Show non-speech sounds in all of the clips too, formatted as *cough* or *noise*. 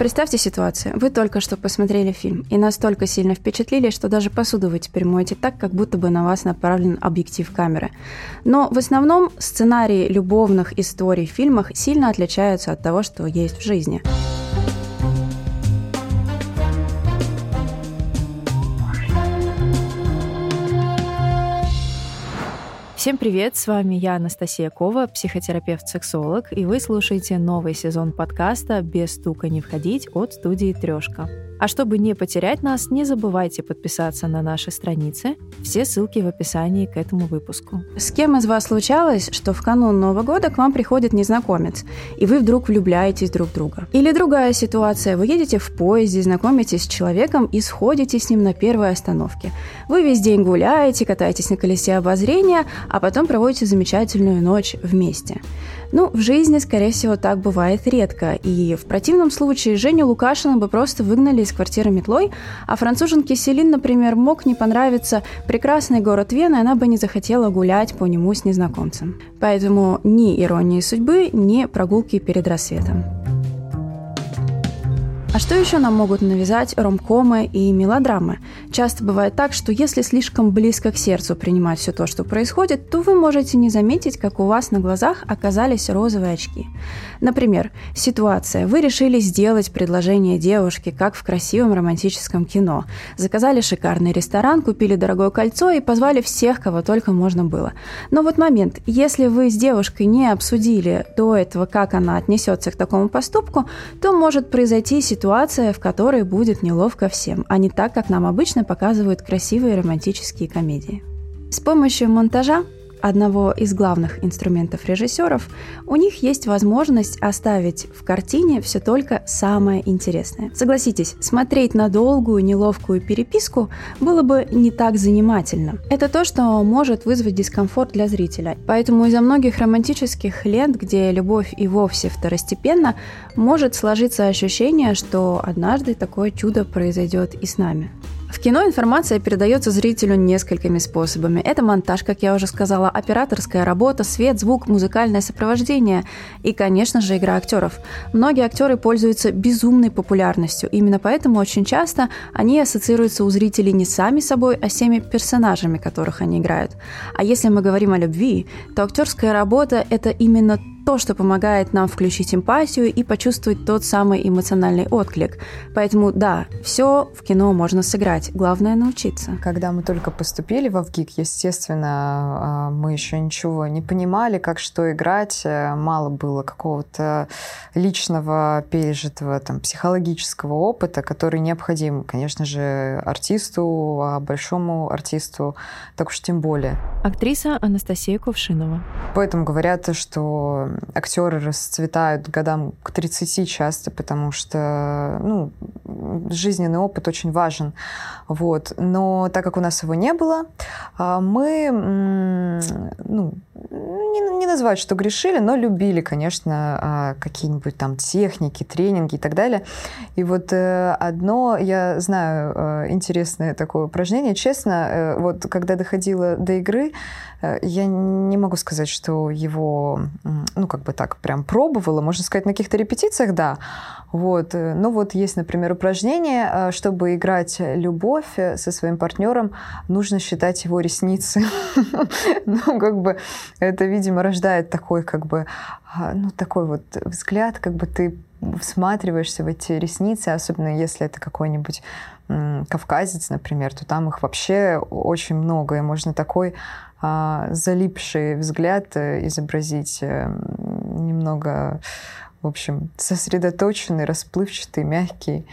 Представьте ситуацию. Вы только что посмотрели фильм и настолько сильно впечатлили, что даже посуду вы теперь моете так, как будто бы на вас направлен объектив камеры. Но в основном сценарии любовных историй в фильмах сильно отличаются от того, что есть в жизни. Всем привет, с вами я, Анастасия Кова, психотерапевт-сексолог, и вы слушаете новый сезон подкаста «Без стука не входить» от студии «Трешка». А чтобы не потерять нас, не забывайте подписаться на наши страницы. Все ссылки в описании к этому выпуску. С кем из вас случалось, что в канун Нового года к вам приходит незнакомец, и вы вдруг влюбляетесь друг в друга? Или другая ситуация. Вы едете в поезде, знакомитесь с человеком и сходите с ним на первой остановке. Вы весь день гуляете, катаетесь на колесе обозрения, а потом проводите замечательную ночь вместе. Ну, в жизни, скорее всего, так бывает редко, и в противном случае Женю Лукашина бы просто выгнали из квартиры метлой, а француженке Селин, например, мог не понравиться прекрасный город Вена, и она бы не захотела гулять по нему с незнакомцем. Поэтому ни иронии судьбы, ни прогулки перед рассветом. А что еще нам могут навязать ромкомы и мелодрамы? Часто бывает так, что если слишком близко к сердцу принимать все то, что происходит, то вы можете не заметить, как у вас на глазах оказались розовые очки. Например, ситуация. Вы решили сделать предложение девушке, как в красивом романтическом кино. Заказали шикарный ресторан, купили дорогое кольцо и позвали всех, кого только можно было. Но вот момент. Если вы с девушкой не обсудили до этого, как она отнесется к такому поступку, то может произойти ситуация, ситуация, в которой будет неловко всем, а не так, как нам обычно показывают красивые романтические комедии. С помощью монтажа одного из главных инструментов режиссеров, у них есть возможность оставить в картине все только самое интересное. Согласитесь, смотреть на долгую, неловкую переписку было бы не так занимательно. Это то, что может вызвать дискомфорт для зрителя. Поэтому из-за многих романтических лент, где любовь и вовсе второстепенно, может сложиться ощущение, что однажды такое чудо произойдет и с нами. В кино информация передается зрителю несколькими способами. Это монтаж, как я уже сказала, операторская работа, свет, звук, музыкальное сопровождение и, конечно же, игра актеров. Многие актеры пользуются безумной популярностью. Именно поэтому очень часто они ассоциируются у зрителей не сами собой, а с теми персонажами, которых они играют. А если мы говорим о любви, то актерская работа – это именно то, что помогает нам включить эмпатию и почувствовать тот самый эмоциональный отклик. Поэтому да, все в кино можно сыграть, главное научиться. Когда мы только поступили в ВГИК, естественно, а, мы еще ничего не понимали, как что играть, э, мало было какого-то личного пережитого там, психологического опыта, который необходим, конечно же, артисту, а большому артисту так уж тем более. Актриса Анастасия Кувшинова. Поэтому говорят, что актеры расцветают годам к 30 часто, потому что ну, жизненный опыт очень важен. Вот. Но так как у нас его не было, а, мы ну, не, назвать, что грешили, но любили, конечно, а, какие-нибудь там техники, тренинги и так далее. И вот э, одно, я знаю, э, интересное такое упражнение. Честно, э, вот когда доходила до игры, я не могу сказать, что его, ну, как бы так прям пробовала. Можно сказать, на каких-то репетициях, да. Вот. Ну, вот есть, например, упражнение, чтобы играть любовь со своим партнером, нужно считать его ресницы. *laughs* Ну, как бы это, видимо, рождает такой, как бы, а, ну, такой вот взгляд, как бы ты всматриваешься в эти ресницы, особенно если это какой-нибудь кавказец, например, то там их вообще очень много, и можно такой а, залипший взгляд э, изобразить э, немного, в общем, сосредоточенный, расплывчатый, мягкий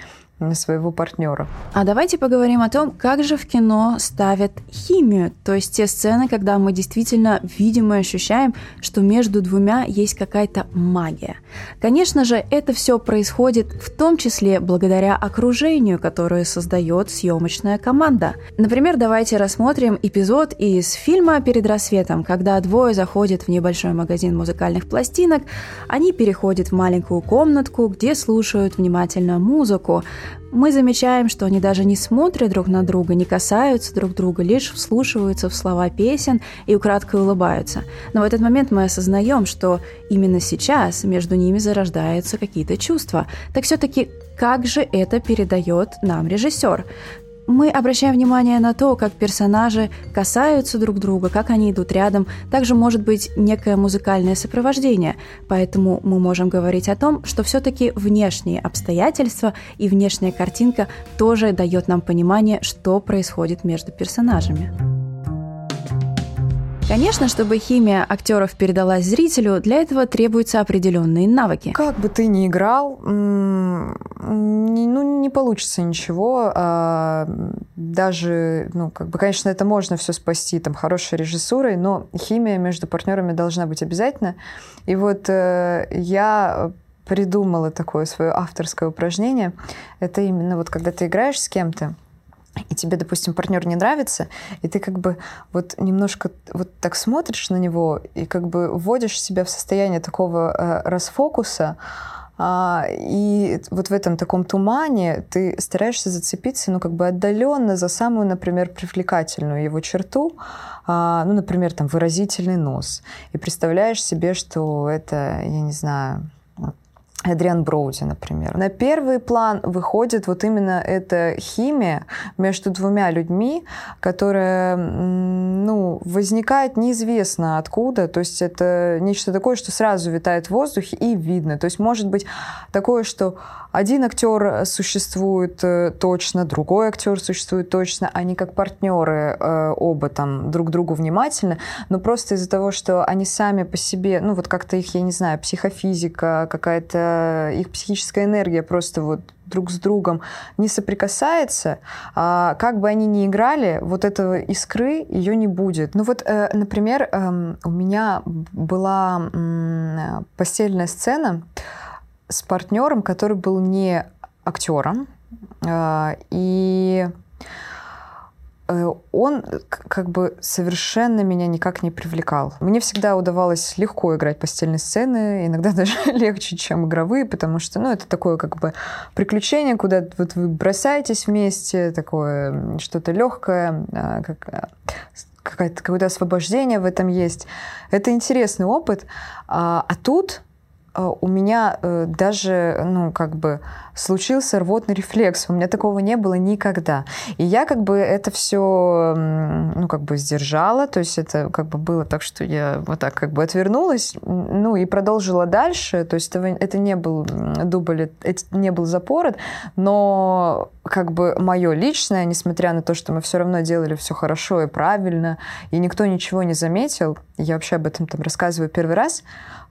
своего партнера. А давайте поговорим о том, как же в кино ставят химию, то есть те сцены, когда мы действительно видим и ощущаем, что между двумя есть какая-то магия. Конечно же, это все происходит в том числе благодаря окружению, которое создает съемочная команда. Например, давайте рассмотрим эпизод из фильма «Перед рассветом», когда двое заходят в небольшой магазин музыкальных пластинок, они переходят в маленькую комнатку, где слушают внимательно музыку, Мы замечаем, что они даже не смотрят друг на друга, не касаются друг друга, лишь вслушиваются в слова песен и украдкой улыбаются. Но в этот момент мы осознаем, что именно сейчас между ними зарождаются какие-то чувства. Так все-таки как же это передает нам режиссер? Мы обращаем внимание на то, как персонажи касаются друг друга, как они идут рядом. Также может быть некое музыкальное сопровождение. Поэтому мы можем говорить о том, что все-таки внешние обстоятельства и внешняя картинка тоже дает нам понимание, что происходит между персонажами. Конечно, чтобы химия актеров передалась зрителю, для этого требуются определенные навыки. Как бы ты ни играл, ну, не получится ничего. А, даже, ну, как бы, конечно, это можно все спасти там хорошей режиссурой, но химия между партнерами должна быть обязательно. И вот э, я придумала такое свое авторское упражнение. Это именно вот когда ты играешь с кем-то, и тебе, допустим, партнер не нравится, и ты как бы вот немножко вот так смотришь на него и как бы вводишь себя в состояние такого э, расфокуса, а, и вот в этом таком тумане ты стараешься зацепиться, ну, как бы отдаленно за самую, например, привлекательную его черту, а, ну, например, там, выразительный нос. И представляешь себе, что это, я не знаю, Адриан Броуди, например. На первый план выходит вот именно эта химия между двумя людьми, которая ну, возникает неизвестно откуда. То есть это нечто такое, что сразу витает в воздухе и видно. То есть может быть такое, что один актер существует э, точно, другой актер существует точно, они как партнеры э, оба там друг другу внимательны, но просто из-за того, что они сами по себе, ну вот как-то их, я не знаю, психофизика, какая-то их психическая энергия просто вот друг с другом не соприкасается, а как бы они ни играли, вот этого искры ее не будет. Ну вот, э, например, эм, у меня была постельная сцена, с партнером, который был не актером. А, и э, он как бы совершенно меня никак не привлекал. Мне всегда удавалось легко играть постельные сцены, иногда *laughs* даже легче, чем игровые, потому что, ну, это такое как бы приключение, куда вот вы бросаетесь вместе, такое что-то легкое, а, как, а, какое-то освобождение в этом есть. Это интересный опыт. А, а тут Э, у меня э, даже, ну, как бы случился рвотный рефлекс. У меня такого не было никогда. И я как бы это все, ну, как бы сдержала. То есть это как бы было так, что я вот так как бы отвернулась, ну, и продолжила дальше. То есть это, это не был дубль, это не был запорот, но как бы мое личное, несмотря на то, что мы все равно делали все хорошо и правильно, и никто ничего не заметил, я вообще об этом там рассказываю первый раз,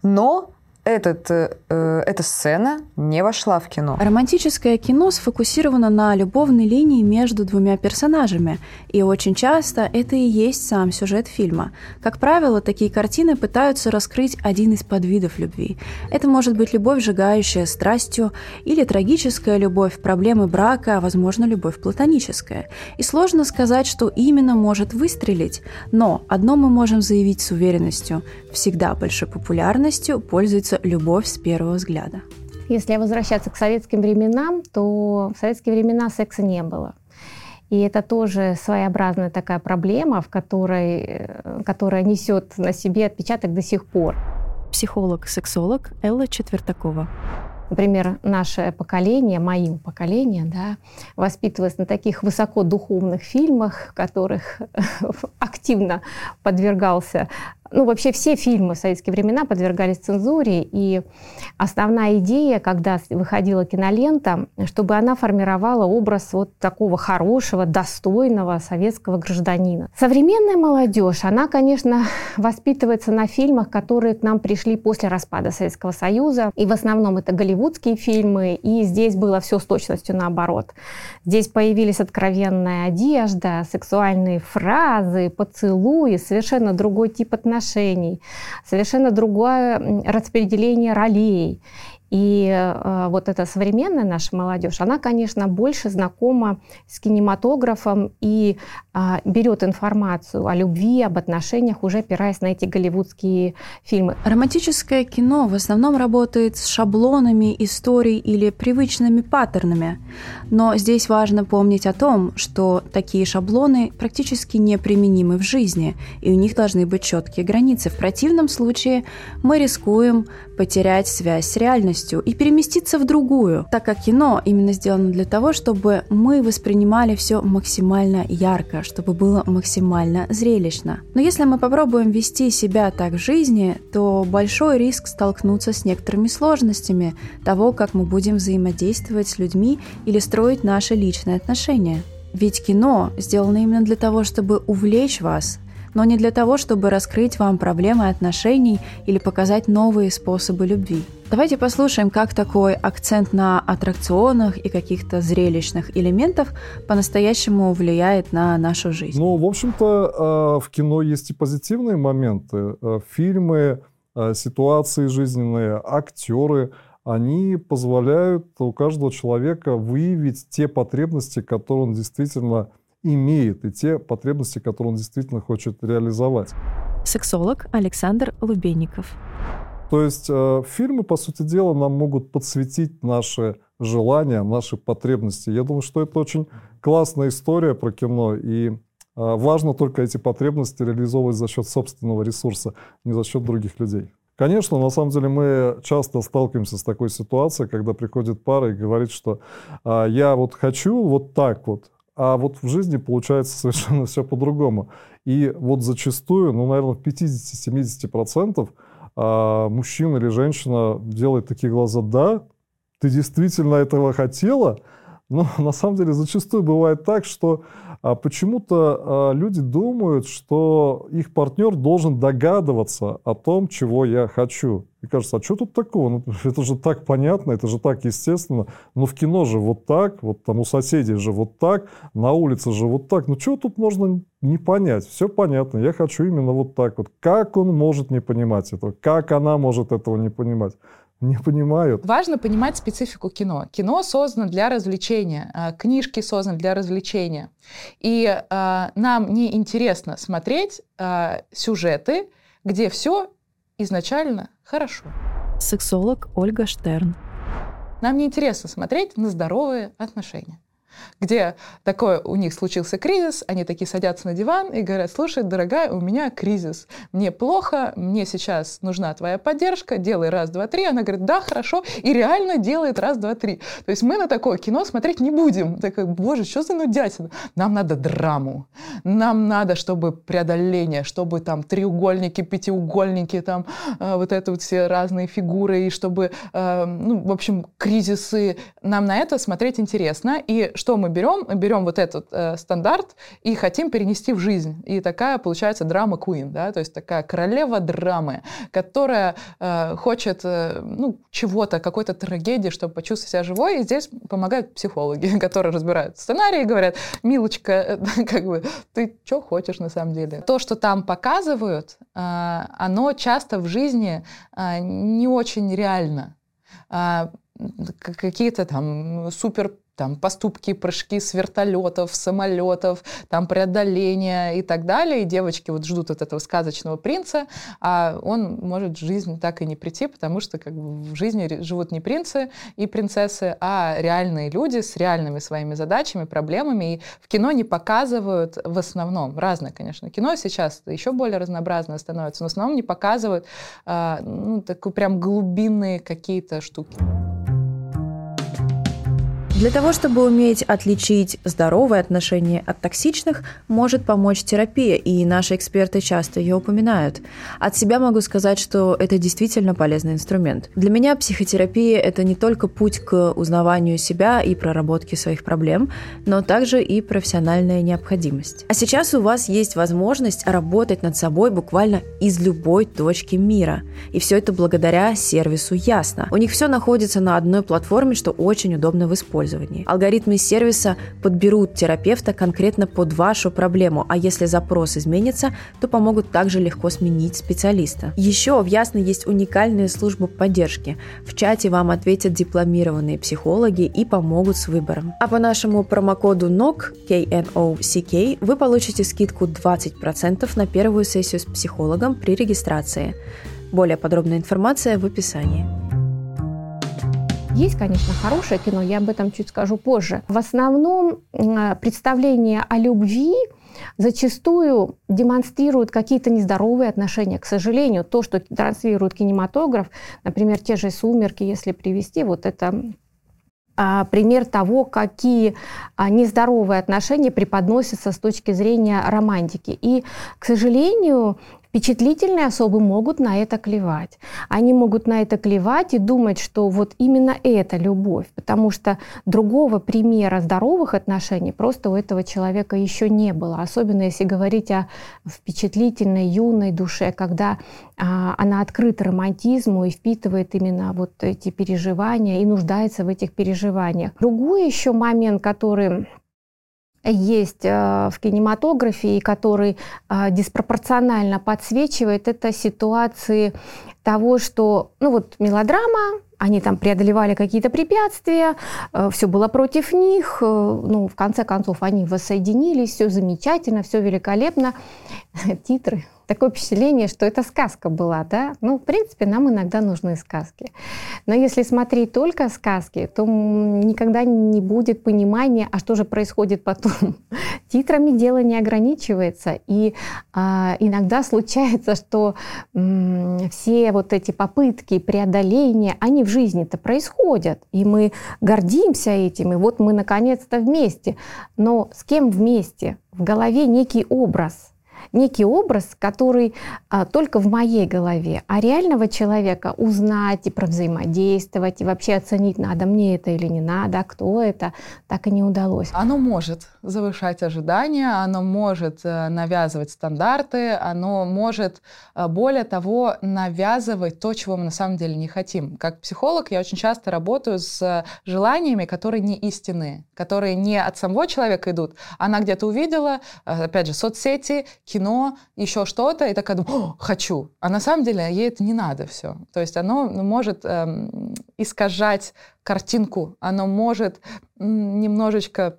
но этот, э, эта сцена не вошла в кино. Романтическое кино сфокусировано на любовной линии между двумя персонажами, и очень часто это и есть сам сюжет фильма. Как правило, такие картины пытаются раскрыть один из подвидов любви. Это может быть любовь, сжигающая страстью, или трагическая любовь, проблемы брака, а возможно, любовь платоническая. И сложно сказать, что именно может выстрелить, но одно мы можем заявить с уверенностью – всегда большой популярностью пользуется любовь с первого взгляда. Если возвращаться к советским временам, то в советские времена секса не было. И это тоже своеобразная такая проблема, в которой, э, которая несет на себе отпечаток до сих пор. Психолог-сексолог Элла Четвертакова. Например, наше поколение, моим поколение, да, воспитывалось на таких высокодуховных фильмах, в которых *laughs* активно подвергался ну, вообще все фильмы в советские времена подвергались цензуре, и основная идея, когда выходила кинолента, чтобы она формировала образ вот такого хорошего, достойного советского гражданина. Современная молодежь, она, конечно, *laughs* воспитывается на фильмах, которые к нам пришли после распада Советского Союза, и в основном это голливудские фильмы, и здесь было все с точностью наоборот. Здесь появились откровенная одежда, сексуальные фразы, поцелуи, совершенно другой тип отношений отношений, совершенно другое распределение ролей. И э, вот эта современная наша молодежь, она, конечно, больше знакома с кинематографом и э, берет информацию о любви, об отношениях, уже опираясь на эти голливудские фильмы. Романтическое кино в основном работает с шаблонами историй или привычными паттернами. Но здесь важно помнить о том, что такие шаблоны практически неприменимы в жизни, и у них должны быть четкие границы. В противном случае мы рискуем потерять связь с реальностью и переместиться в другую, так как кино именно сделано для того, чтобы мы воспринимали все максимально ярко, чтобы было максимально зрелищно. Но если мы попробуем вести себя так в жизни, то большой риск столкнуться с некоторыми сложностями того, как мы будем взаимодействовать с людьми или строить наши личные отношения. Ведь кино сделано именно для того, чтобы увлечь вас, но не для того, чтобы раскрыть вам проблемы отношений или показать новые способы любви. Давайте послушаем, как такой акцент на аттракционах и каких-то зрелищных элементах по-настоящему влияет на нашу жизнь. Ну, в общем-то, э, в кино есть и позитивные моменты. Э, фильмы, э, ситуации жизненные, актеры, они позволяют у каждого человека выявить те потребности, которые он действительно имеет, и те потребности, которые он действительно хочет реализовать. Сексолог Александр Лубенников. То есть э, фильмы, по сути дела, нам могут подсветить наши желания, наши потребности. Я думаю, что это очень классная история про кино, и э, важно только эти потребности реализовывать за счет собственного ресурса, не за счет других людей. Конечно, на самом деле мы часто сталкиваемся с такой ситуацией, когда приходит пара и говорит, что э, я вот хочу вот так вот, а вот в жизни получается *laughs* совершенно все по-другому. И вот зачастую, ну, наверное, в 50-70% а, мужчина или женщина делает такие глаза, да, ты действительно этого хотела, но *laughs* на самом деле зачастую бывает так, что почему-то а, люди думают, что их партнер должен догадываться о том, чего я хочу. И кажется, а что тут такого? Ну, *laughs* это же так понятно, это же так естественно. Но в кино же вот так, вот там у соседей же вот так, на улице же вот так. Ну что тут можно не понять? Все понятно, я хочу именно вот так вот. Как он может не понимать этого? Как она может этого не понимать? Не понимают. Важно понимать специфику кино. Кино создано для развлечения, а, книжки созданы для развлечения. И э, нам не интересно смотреть э, сюжеты, где все изначально хорошо. Сексолог Ольга Штерн. Нам не интересно смотреть на здоровые отношения где такой у них случился кризис, они такие садятся на диван и говорят, слушай, дорогая, у меня кризис, мне плохо, мне сейчас нужна твоя поддержка, делай раз, два, три. Она говорит, да, хорошо, и реально делает раз, два, три. То есть мы на такое кино смотреть не будем. Такой, боже, что за нудятина? Нам надо драму, нам надо, чтобы преодоление, чтобы там треугольники, пятиугольники, там э, вот это вот все разные фигуры, и чтобы, э, ну, в общем, кризисы. Нам на это смотреть интересно, и что мы берем? Мы берем вот этот э, стандарт и хотим перенести в жизнь. И такая получается драма Queen, да, то есть такая королева драмы, которая э, хочет э, ну, чего-то, какой-то трагедии, чтобы почувствовать себя живой. И здесь помогают психологи, *laughs* которые разбирают сценарии и говорят, милочка, э, *laughs* как бы, ты что хочешь на самом деле? То, что там показывают, э, оно часто в жизни э, не очень реально. Э, какие-то там супер там поступки, прыжки с вертолетов, самолетов, там преодоление и так далее. И девочки вот ждут от этого сказочного принца, а он может в жизнь так и не прийти, потому что как бы в жизни живут не принцы и принцессы, а реальные люди с реальными своими задачами, проблемами. И в кино не показывают в основном, разное, конечно, кино сейчас еще более разнообразное становится, но в основном не показывают а, ну, такие прям глубинные какие-то штуки. Для того, чтобы уметь отличить здоровые отношения от токсичных, может помочь терапия, и наши эксперты часто ее упоминают. От себя могу сказать, что это действительно полезный инструмент. Для меня психотерапия – это не только путь к узнаванию себя и проработке своих проблем, но также и профессиональная необходимость. А сейчас у вас есть возможность работать над собой буквально из любой точки мира. И все это благодаря сервису Ясно. У них все находится на одной платформе, что очень удобно в использовании использовании. Алгоритмы сервиса подберут терапевта конкретно под вашу проблему, а если запрос изменится, то помогут также легко сменить специалиста. Еще в Ясно есть уникальная служба поддержки. В чате вам ответят дипломированные психологи и помогут с выбором. А по нашему промокоду NOC, K-N-O-C-K, вы получите скидку 20% на первую сессию с психологом при регистрации. Более подробная информация в описании. Есть, конечно, хорошее кино, я об этом чуть скажу позже. В основном представление о любви зачастую демонстрируют какие-то нездоровые отношения. К сожалению, то, что транслирует кинематограф, например, те же «Сумерки», если привести, вот это а, пример того, какие а, нездоровые отношения преподносятся с точки зрения романтики. И, к сожалению, Впечатлительные особы могут на это клевать. Они могут на это клевать и думать, что вот именно это любовь, потому что другого примера здоровых отношений просто у этого человека еще не было. Особенно если говорить о впечатлительной юной душе, когда а, она открыта романтизму и впитывает именно вот эти переживания и нуждается в этих переживаниях. Другой еще момент, который есть э, в кинематографе и который э, диспропорционально подсвечивает, это ситуации того, что, ну вот мелодрама, они там преодолевали какие-то препятствия, э, все было против них, ну, в конце концов, они воссоединились, все замечательно, все великолепно. *laughs* Титры такое впечатление, что это сказка была, да? Ну, в принципе, нам иногда нужны сказки. Но если смотреть только сказки, то никогда не будет понимания, а что же происходит потом. *laughs* Титрами дело не ограничивается, и а, иногда случается, что м, все вот эти попытки преодоления, они в жизни-то происходят, и мы гордимся этим, и вот мы наконец-то вместе. Но с кем вместе? В голове некий образ – некий образ, который а, только в моей голове, а реального человека узнать и провзаимодействовать, и вообще оценить, надо мне это или не надо, кто это, так и не удалось. Оно может завышать ожидания, оно может э, навязывать стандарты, оно может, э, более того, навязывать то, чего мы на самом деле не хотим. Как психолог я очень часто работаю с желаниями, которые не истинные, которые не от самого человека идут. Она где-то увидела, э, опять же, соцсети, кино, еще что-то, и такая думаю, хочу. А на самом деле ей это не надо все. То есть оно может эм, искажать картинку, оно может немножечко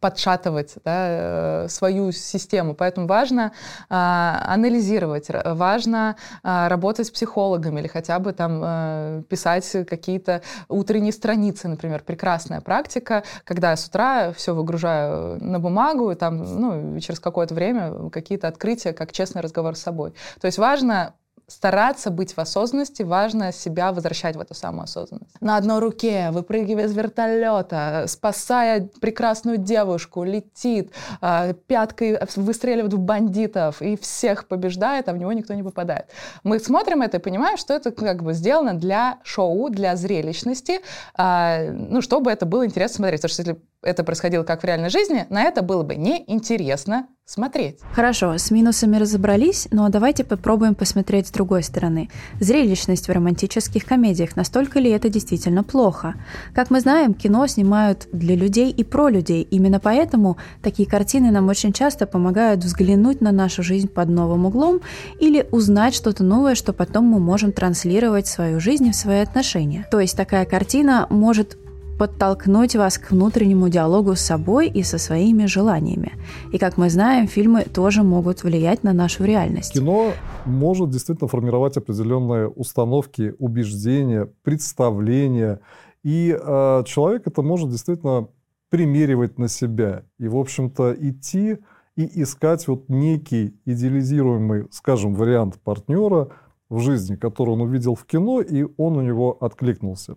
подшатывать да, э, свою систему. Поэтому важно э, анализировать, важно э, работать с психологами или хотя бы там э, писать какие-то утренние страницы, например. Прекрасная практика, когда я с утра все выгружаю на бумагу, и там, ну, через какое-то время какие-то открытия, как честный разговор с собой. То есть важно стараться быть в осознанности, важно себя возвращать в эту самую осознанность. На одной руке, выпрыгивая из вертолета, спасая прекрасную девушку, летит, э, пяткой выстреливает в бандитов и всех побеждает, а в него никто не попадает. Мы смотрим это и понимаем, что это как бы сделано для шоу, для зрелищности, э, ну, чтобы это было интересно смотреть. Потому что если это происходило как в реальной жизни, на это было бы неинтересно смотреть. Хорошо, с минусами разобрались, но давайте попробуем посмотреть с другой стороны. Зрелищность в романтических комедиях, настолько ли это действительно плохо? Как мы знаем, кино снимают для людей и про людей. Именно поэтому такие картины нам очень часто помогают взглянуть на нашу жизнь под новым углом или узнать что-то новое, что потом мы можем транслировать в свою жизнь и в свои отношения. То есть такая картина может подтолкнуть вас к внутреннему диалогу с собой и со своими желаниями. И, как мы знаем, фильмы тоже могут влиять на нашу реальность. Кино может действительно формировать определенные установки, убеждения, представления. И э, человек это может действительно примеривать на себя. И, в общем-то, идти и искать вот некий идеализируемый, скажем, вариант партнера – в жизни, который он увидел в кино, и он у него откликнулся.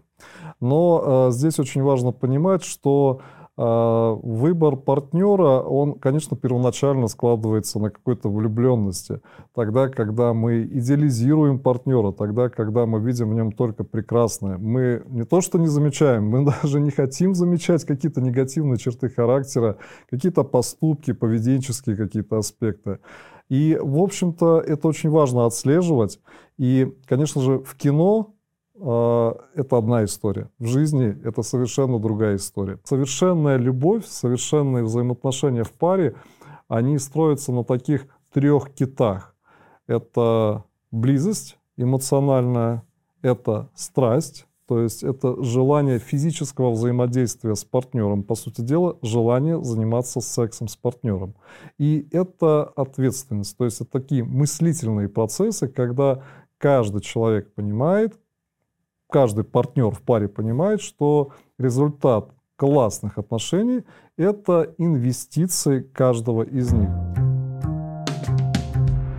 Но э, здесь очень важно понимать, что э, выбор партнера, он, конечно, первоначально складывается на какой-то влюбленности. Тогда, когда мы идеализируем партнера, тогда, когда мы видим в нем только прекрасное. Мы не то что не замечаем, мы *laughs* даже не хотим замечать какие-то негативные черты характера, какие-то поступки, поведенческие какие-то аспекты. И, в общем-то, это очень важно отслеживать. И, конечно же, в кино это одна история. В жизни это совершенно другая история. Совершенная любовь, совершенные взаимоотношения в паре, они строятся на таких трех китах. Это близость эмоциональная, это страсть, то есть это желание физического взаимодействия с партнером, по сути дела, желание заниматься сексом с партнером. И это ответственность, то есть это такие мыслительные процессы, когда каждый человек понимает, каждый партнер в паре понимает, что результат классных отношений – это инвестиции каждого из них.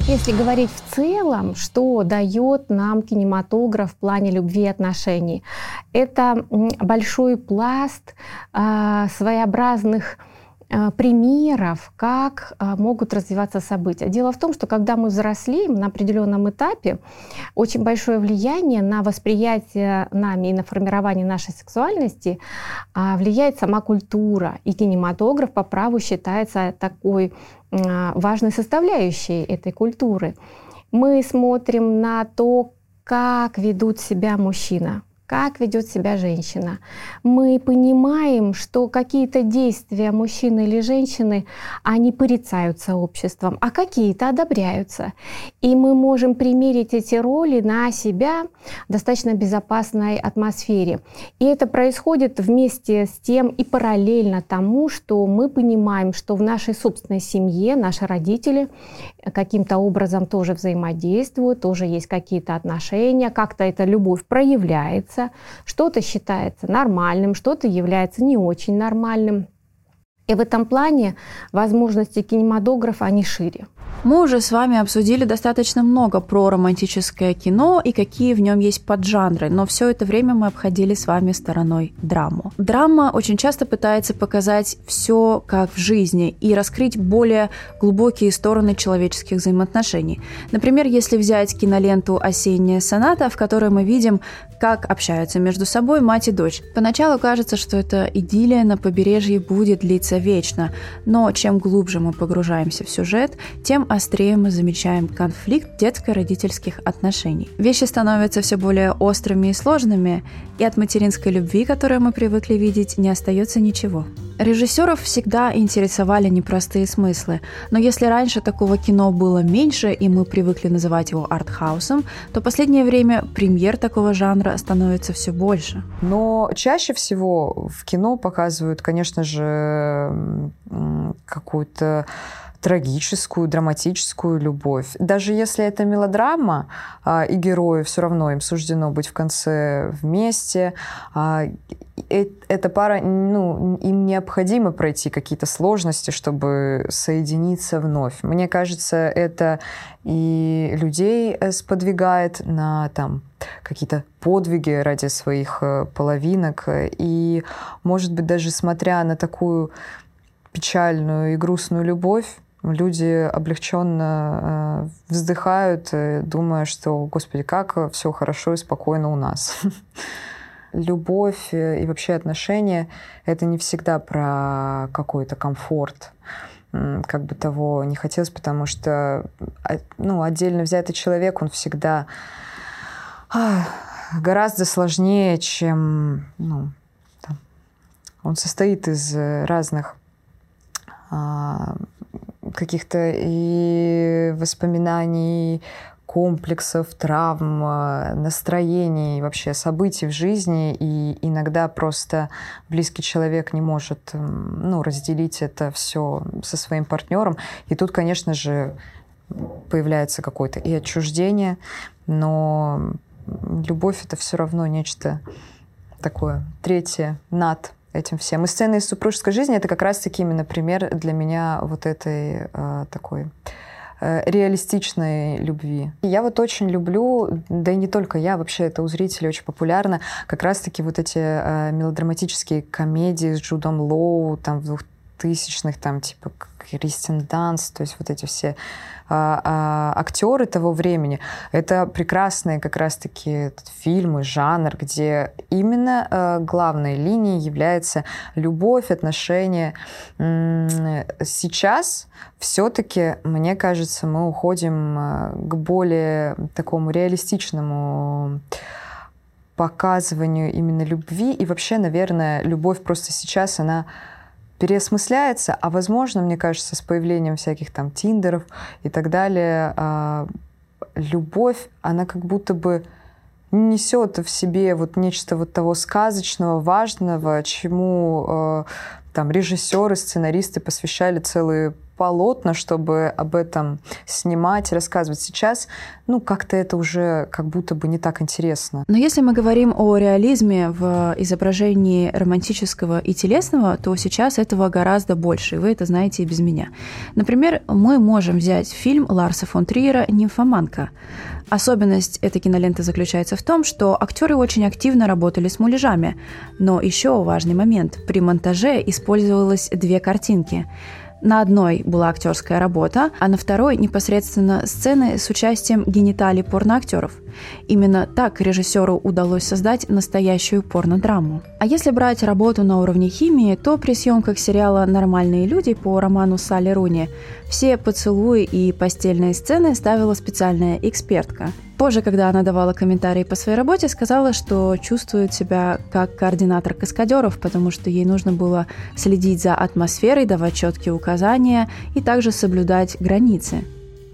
Если говорить в целом, что дает нам кинематограф в плане любви и отношений, это большой пласт э, своеобразных примеров, как э, могут развиваться события. Дело в том, что когда мы взрослеем на определенном этапе, очень большое влияние на восприятие нами и на формирование нашей сексуальности а, влияет сама культура. И кинематограф по праву считается такой важной составляющей этой культуры. Мы смотрим на то, как ведут себя мужчина, как ведет себя женщина. Мы понимаем, что какие-то действия мужчины или женщины, они порицаются обществом, а какие-то одобряются. И мы можем примерить эти роли на себя в достаточно безопасной атмосфере. И это происходит вместе с тем и параллельно тому, что мы понимаем, что в нашей собственной семье наши родители каким-то образом тоже взаимодействуют, тоже есть какие-то отношения, как-то эта любовь проявляется, что-то считается нормальным, что-то является не очень нормальным. И в этом плане возможности кинематографа, они шире. Мы уже с вами обсудили достаточно много про романтическое кино и какие в нем есть поджанры, но все это время мы обходили с вами стороной драму. Драма очень часто пытается показать все как в жизни и раскрыть более глубокие стороны человеческих взаимоотношений. Например, если взять киноленту «Осенняя соната», в которой мы видим, как общаются между собой мать и дочь. Поначалу кажется, что эта идиллия на побережье будет длиться вечно, но чем глубже мы погружаемся в сюжет, тем острее мы замечаем конфликт детско-родительских отношений. Вещи становятся все более острыми и сложными, и от материнской любви, которую мы привыкли видеть, не остается ничего. Режиссеров всегда интересовали непростые смыслы, но если раньше такого кино было меньше, и мы привыкли называть его артхаусом, то последнее время премьер такого жанра становится все больше. Но чаще всего в кино показывают, конечно же, какую-то трагическую, драматическую любовь. Даже если это мелодрама, а, и герою все равно им суждено быть в конце вместе, а, эта пара, ну, им необходимо пройти какие-то сложности, чтобы соединиться вновь. Мне кажется, это и людей э, сподвигает на там какие-то подвиги ради своих э, половинок. И, может быть, даже смотря на такую печальную и грустную любовь, люди облегченно э, вздыхают, э, думая, что, господи, как все хорошо и спокойно у нас. *laughs* Любовь э, и вообще отношения — это не всегда про какой-то комфорт, как бы того не хотелось, потому что а, ну, отдельно взятый человек, он всегда а, гораздо сложнее, чем ну, там, он состоит из разных а, каких-то и воспоминаний, комплексов, травм, настроений, вообще событий в жизни, и иногда просто близкий человек не может ну, разделить это все со своим партнером. И тут, конечно же, появляется какое-то и отчуждение, но любовь это все равно нечто такое третье над этим всем. И сцены из супружеской жизни это как раз-таки именно пример для меня вот этой э, такой э, реалистичной любви. Я вот очень люблю, да и не только я, вообще это у зрителей очень популярно, как раз-таки вот эти э, мелодраматические комедии с Джудом Лоу, там, в двухтысячных, там, типа Кристин Данс, то есть вот эти все а, а, актеры того времени. Это прекрасные как раз-таки фильмы, жанр, где именно а, главной линией является любовь, отношения. Сейчас все-таки, мне кажется, мы уходим а, к более такому реалистичному показыванию именно любви. И вообще, наверное, любовь просто сейчас, она переосмысляется, а возможно, мне кажется, с появлением всяких там тиндеров и так далее, а, любовь, она как будто бы несет в себе вот нечто вот того сказочного, важного, чему э, там режиссеры, сценаристы посвящали целые полотна, чтобы об этом снимать, рассказывать. Сейчас, ну, как-то это уже как будто бы не так интересно. Но если мы говорим о реализме в изображении романтического и телесного, то сейчас этого гораздо больше, и вы это знаете и без меня. Например, мы можем взять фильм Ларса фон Триера «Нимфоманка». Особенность этой киноленты заключается в том, что актеры очень активно работали с муляжами. Но еще важный момент. При монтаже использовалось две картинки. На одной была актерская работа, а на второй непосредственно сцены с участием гениталий порноактеров. Именно так режиссеру удалось создать настоящую порнодраму. А если брать работу на уровне химии, то при съемках сериала «Нормальные люди» по роману Салли Руни все поцелуи и постельные сцены ставила специальная экспертка. Позже, когда она давала комментарии по своей работе, сказала, что чувствует себя как координатор каскадеров, потому что ей нужно было следить за атмосферой, давать четкие указания и также соблюдать границы.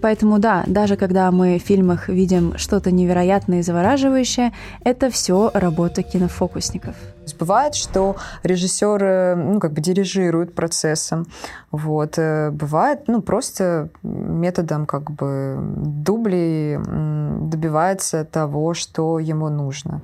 Поэтому да, даже когда мы в фильмах видим что-то невероятное и завораживающее, это все работа кинофокусников. Бывает, что режиссеры ну, как бы дирижируют процессом. Вот. Э, бывает, ну, просто методом как бы дублей добивается того, что ему нужно.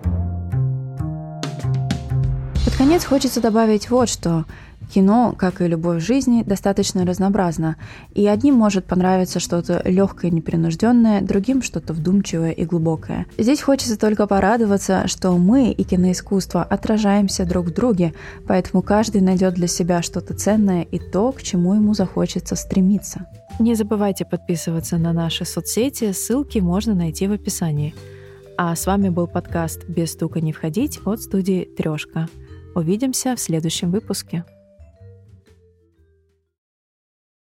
Под конец хочется добавить вот что. Кино, как и любовь в жизни, достаточно разнообразно, и одним может понравиться что-то легкое, непринужденное, другим что-то вдумчивое и глубокое. Здесь хочется только порадоваться, что мы и киноискусство отражаемся друг в друге, поэтому каждый найдет для себя что-то ценное и то, к чему ему захочется стремиться. Не забывайте подписываться на наши соцсети, ссылки можно найти в описании. А с вами был подкаст «Без стука не входить» от студии «Трешка». Увидимся в следующем выпуске.